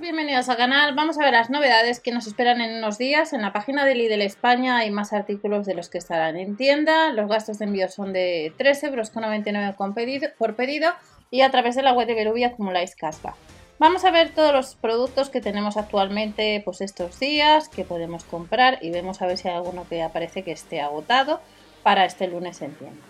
bienvenidos al canal. Vamos a ver las novedades que nos esperan en unos días. En la página de Lidl España hay más artículos de los que estarán en tienda. Los gastos de envío son de 3,99€ euros por pedido y a través de la web de Berubia acumuláis caspa. Vamos a ver todos los productos que tenemos actualmente pues estos días que podemos comprar y vemos a ver si hay alguno que aparece que esté agotado para este lunes en tienda.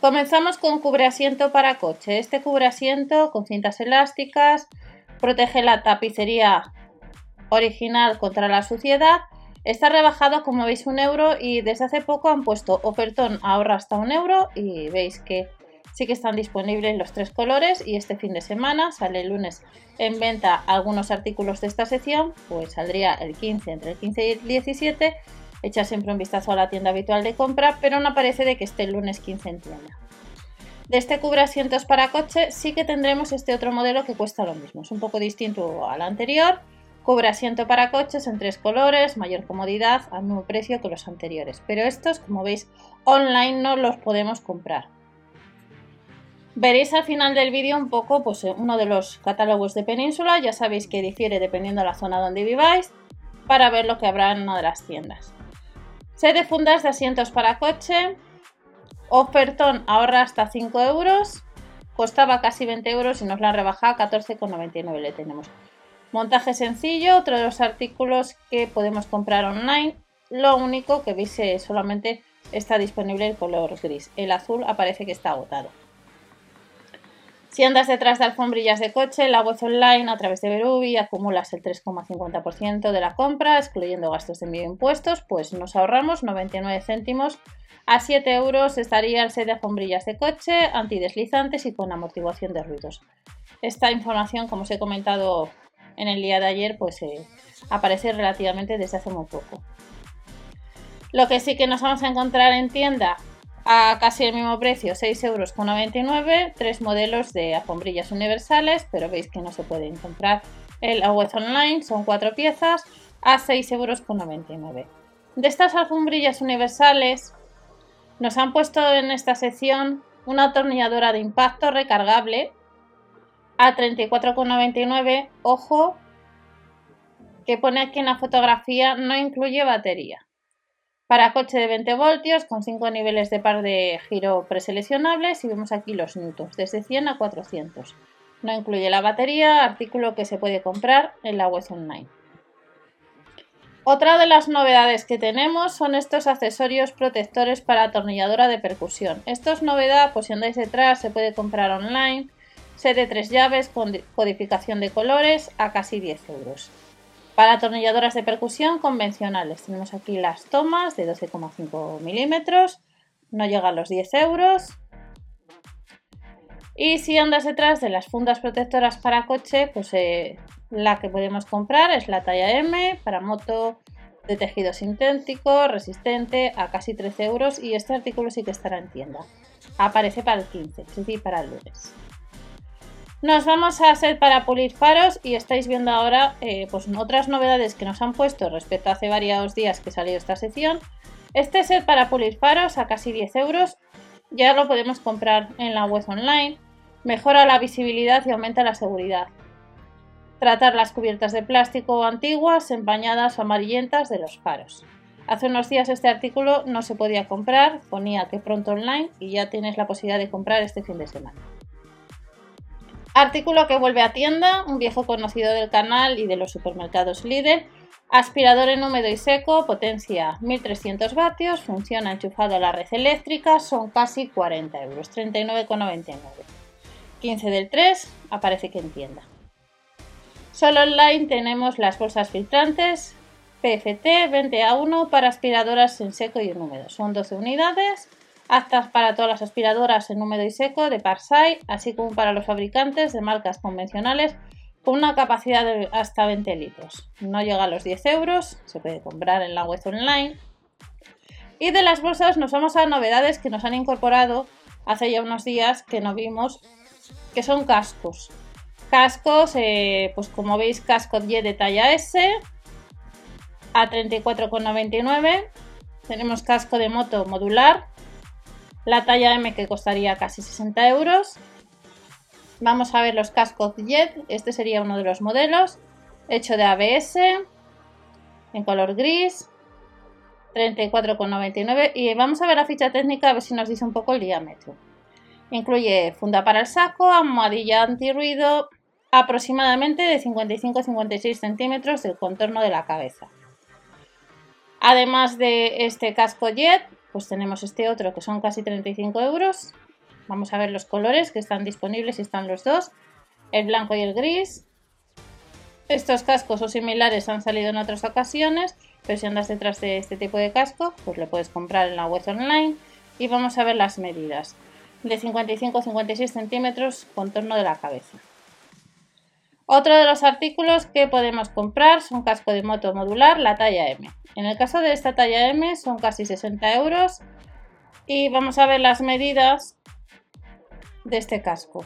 Comenzamos con cubre asiento para coche. Este cubre asiento con cintas elásticas protege la tapicería original contra la suciedad. Está rebajado, como veis, un euro y desde hace poco han puesto ofertón ahorra hasta un euro y veis que sí que están disponibles los tres colores y este fin de semana sale el lunes en venta algunos artículos de esta sección, pues saldría el 15 entre el 15 y el 17. Echa siempre un vistazo a la tienda habitual de compra, pero no parece de que esté el lunes 15 en tienda. De este cubre asientos para coche sí que tendremos este otro modelo que cuesta lo mismo. Es un poco distinto al anterior. Cubre asiento para coches en tres colores, mayor comodidad, al mismo precio que los anteriores. Pero estos, como veis, online no los podemos comprar. Veréis al final del vídeo un poco pues, uno de los catálogos de Península. Ya sabéis que difiere dependiendo de la zona donde viváis para ver lo que habrá en una de las tiendas. Set de fundas de asientos para coche, Ofertón ahorra hasta 5 euros. Costaba casi 20 euros y nos la han rebajado a 14,99 le tenemos. Montaje sencillo, otro de los artículos que podemos comprar online. Lo único que veis solamente está disponible el color gris. El azul aparece que está agotado. Si andas detrás de alfombrillas de coche, la web online a través de Berubi acumulas el 3,50% de la compra, excluyendo gastos de envío impuestos, pues nos ahorramos 99 céntimos. A 7 euros estaría el set de alfombrillas de coche, antideslizantes y con amortiguación de ruidos. Esta información, como os he comentado en el día de ayer, pues eh, aparece relativamente desde hace muy poco. Lo que sí que nos vamos a encontrar en tienda a casi el mismo precio, 6,99 euros, tres modelos de alfombrillas universales, pero veis que no se pueden comprar en la web online, son cuatro piezas a 6,99 euros. De estas alfombrillas universales nos han puesto en esta sección una atornilladora de impacto recargable a 34,99. Ojo, que pone aquí en la fotografía no incluye batería. Para coche de 20 voltios con 5 niveles de par de giro preseleccionables y vemos aquí los newtons, desde 100 a 400. No incluye la batería, artículo que se puede comprar en la web online. Otra de las novedades que tenemos son estos accesorios protectores para atornilladora de percusión. Esto es novedad, pues si andáis detrás se puede comprar online. Set de tres llaves con codificación de colores a casi 10 euros. Para atornilladoras de percusión convencionales tenemos aquí las tomas de 12,5 milímetros, no llega a los 10 euros. Y si andas detrás de las fundas protectoras para coche, pues eh, la que podemos comprar es la talla M para moto de tejido sintético, resistente, a casi 13 euros y este artículo sí que estará en tienda. Aparece para el 15, es decir, para el lunes. Nos vamos a hacer para pulir faros y estáis viendo ahora eh, pues otras novedades que nos han puesto respecto a hace varios días que salió esta sección. Este set para pulir faros a casi 10 euros ya lo podemos comprar en la web online. Mejora la visibilidad y aumenta la seguridad. Tratar las cubiertas de plástico antiguas, empañadas o amarillentas de los faros. Hace unos días este artículo no se podía comprar, ponía que pronto online y ya tienes la posibilidad de comprar este fin de semana. Artículo que vuelve a tienda, un viejo conocido del canal y de los supermercados líder. Aspirador en húmedo y seco, potencia 1300 vatios, funciona enchufado a la red eléctrica, son casi 40 euros, 39,99. 15 del 3, aparece que en tienda. Solo online tenemos las bolsas filtrantes PFT 20A1 para aspiradoras en seco y en húmedo. Son 12 unidades aptas para todas las aspiradoras en húmedo y seco de Parsai, así como para los fabricantes de marcas convencionales con una capacidad de hasta 20 litros. No llega a los 10 euros, se puede comprar en la web online. Y de las bolsas nos vamos a novedades que nos han incorporado hace ya unos días que no vimos, que son cascos. Cascos, eh, pues como veis, casco de talla S a 34,99. Tenemos casco de moto modular la talla M que costaría casi 60 euros. Vamos a ver los cascos Jet, este sería uno de los modelos. hecho de ABS, en color gris, 34,99 y vamos a ver la ficha técnica a ver si nos dice un poco el diámetro. Incluye funda para el saco, almohadilla antirruido, aproximadamente de 55-56 centímetros del contorno de la cabeza. Además de este casco jet, pues tenemos este otro que son casi 35 euros. Vamos a ver los colores que están disponibles y están los dos, el blanco y el gris. Estos cascos o similares han salido en otras ocasiones, pero si andas detrás de este tipo de casco, pues lo puedes comprar en la web online y vamos a ver las medidas. De 55-56 centímetros contorno de la cabeza. Otro de los artículos que podemos comprar son casco de moto modular, la talla M. En el caso de esta talla M son casi 60 euros y vamos a ver las medidas de este casco.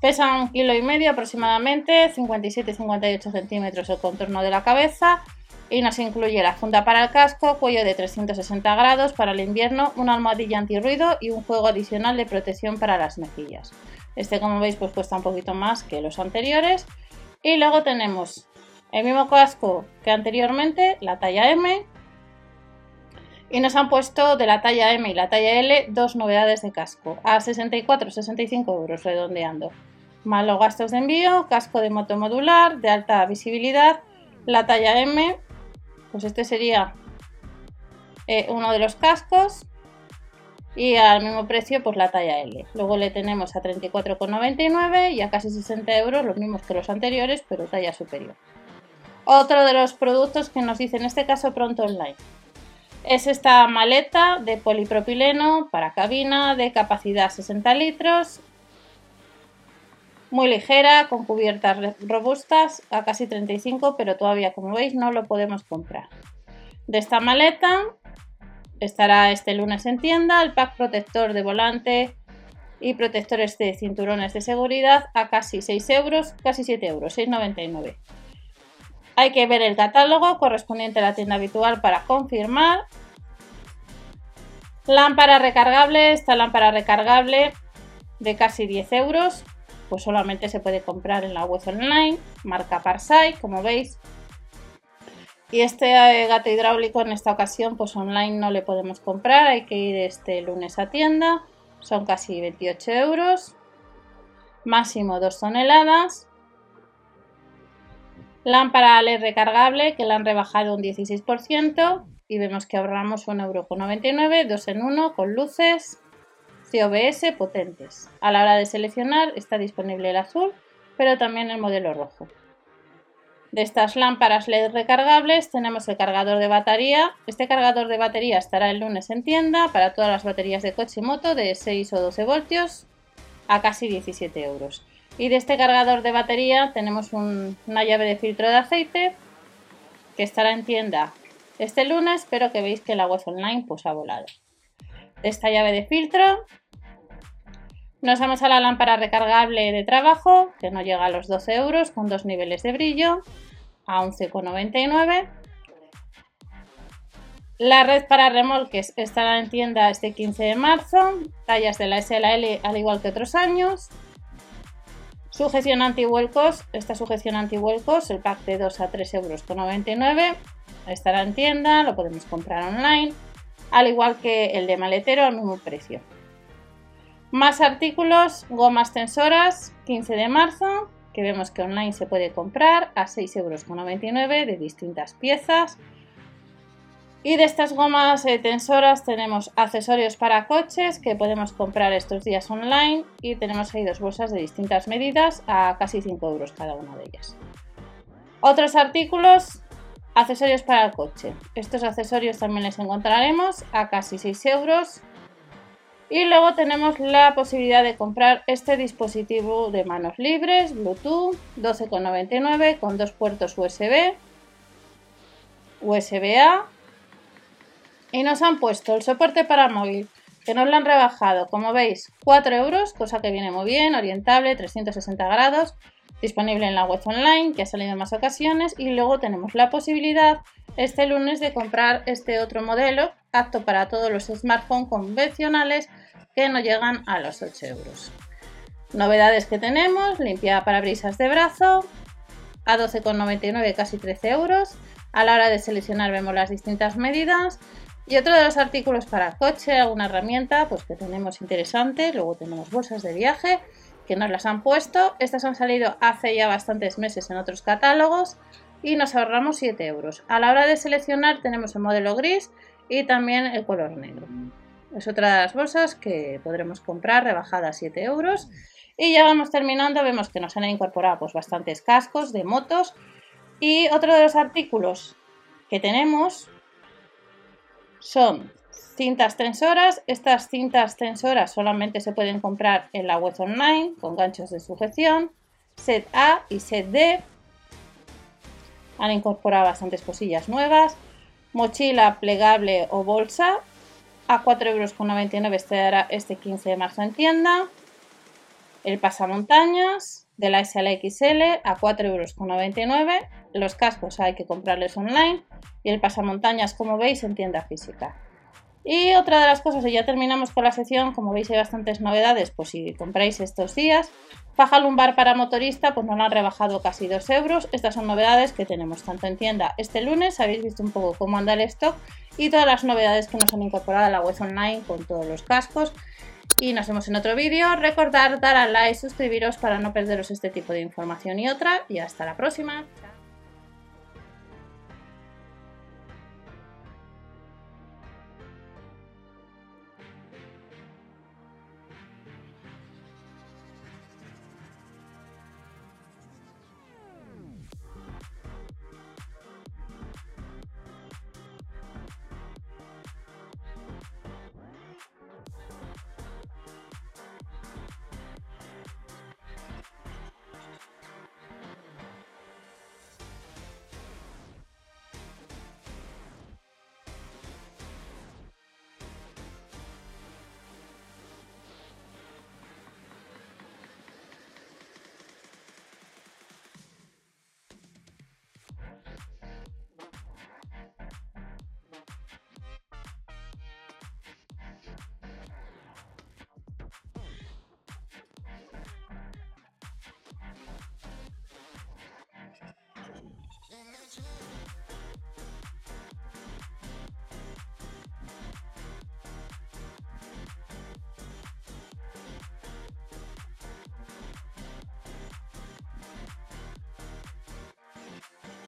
Pesa un kilo y medio aproximadamente, 57-58 centímetros el contorno de la cabeza y nos incluye la funda para el casco, cuello de 360 grados para el invierno, una almohadilla antirruido y un juego adicional de protección para las mejillas. Este como veis pues cuesta un poquito más que los anteriores y luego tenemos el mismo casco que anteriormente, la talla M. Y nos han puesto de la talla M y la talla L dos novedades de casco a 64-65 euros redondeando. Más los gastos de envío, casco de moto modular de alta visibilidad, la talla M, pues este sería eh, uno de los cascos y al mismo precio pues la talla L. Luego le tenemos a 34,99 y a casi 60 euros, los mismos que los anteriores, pero talla superior. Otro de los productos que nos dice en este caso pronto online es esta maleta de polipropileno para cabina de capacidad 60 litros muy ligera, con cubiertas robustas a casi 35, pero todavía como veis no lo podemos comprar. De esta maleta estará este lunes en tienda el pack protector de volante y protectores de cinturones de seguridad a casi 6 euros, casi 7 euros, 6,99. Hay que ver el catálogo correspondiente a la tienda habitual para confirmar. Lámpara recargable, esta lámpara recargable de casi 10 euros, pues solamente se puede comprar en la web online, marca Parsai, como veis. Y este eh, gato hidráulico en esta ocasión, pues online no le podemos comprar, hay que ir este lunes a tienda, son casi 28 euros, máximo 2 toneladas. Lámpara LED recargable que la han rebajado un 16% y vemos que ahorramos 1,99€, 2 en 1 con luces, COBS potentes. A la hora de seleccionar está disponible el azul, pero también el modelo rojo. De estas lámparas LED recargables tenemos el cargador de batería. Este cargador de batería estará el lunes en tienda para todas las baterías de coche y moto de 6 o 12 voltios a casi 17 euros. Y de este cargador de batería tenemos una llave de filtro de aceite que estará en tienda este lunes, pero que veis que la web online pues ha volado. Esta llave de filtro nos vamos a la lámpara recargable de trabajo, que no llega a los 12 euros, con dos niveles de brillo, a 11,99. La red para remolques estará en tienda este 15 de marzo, tallas de la SLL al igual que otros años. Sujeción antihuelcos, esta sujeción antihuelcos, el pack de 2 a 3,99 euros, estará en tienda, lo podemos comprar online, al igual que el de maletero al mismo precio. Más artículos, gomas tensoras, 15 de marzo, que vemos que online se puede comprar a 6,99 euros de distintas piezas. Y de estas gomas eh, tensoras tenemos accesorios para coches que podemos comprar estos días online y tenemos ahí dos bolsas de distintas medidas a casi 5 euros cada una de ellas. Otros artículos, accesorios para el coche. Estos accesorios también les encontraremos a casi 6 euros y luego tenemos la posibilidad de comprar este dispositivo de manos libres, Bluetooth, 12,99 con dos puertos USB, USB-A. Y nos han puesto el soporte para móvil, que nos lo han rebajado, como veis, 4 euros, cosa que viene muy bien, orientable, 360 grados, disponible en la web online, que ha salido en más ocasiones. Y luego tenemos la posibilidad este lunes de comprar este otro modelo apto para todos los smartphones convencionales que no llegan a los 8 euros. Novedades que tenemos, limpia parabrisas de brazo, a 12,99 casi 13 euros. A la hora de seleccionar vemos las distintas medidas. Y otro de los artículos para coche, alguna herramienta pues que tenemos interesante. Luego tenemos bolsas de viaje que nos las han puesto. Estas han salido hace ya bastantes meses en otros catálogos y nos ahorramos 7 euros. A la hora de seleccionar tenemos el modelo gris y también el color negro. Es otra de las bolsas que podremos comprar rebajada a 7 euros. Y ya vamos terminando, vemos que nos han incorporado pues, bastantes cascos de motos. Y otro de los artículos que tenemos son cintas tensoras. Estas cintas tensoras solamente se pueden comprar en la web online con ganchos de sujeción. Set A y set D. Han incorporado bastantes cosillas nuevas. Mochila plegable o bolsa a 4,99 euros estará este 15 de marzo en tienda. El pasamontañas de la SLXL a 4,99 euros. Los cascos hay que comprarles online. Y el pasamontañas, como veis, en tienda física. Y otra de las cosas, y ya terminamos con la sección, como veis hay bastantes novedades, pues si compráis estos días. Faja lumbar para motorista, pues nos han rebajado casi 2 euros. Estas son novedades que tenemos tanto en tienda este lunes, habéis visto un poco cómo anda el stock y todas las novedades que nos han incorporado a la web online con todos los cascos. Y nos vemos en otro vídeo. Recordad dar a like, suscribiros para no perderos este tipo de información y otra. Y hasta la próxima.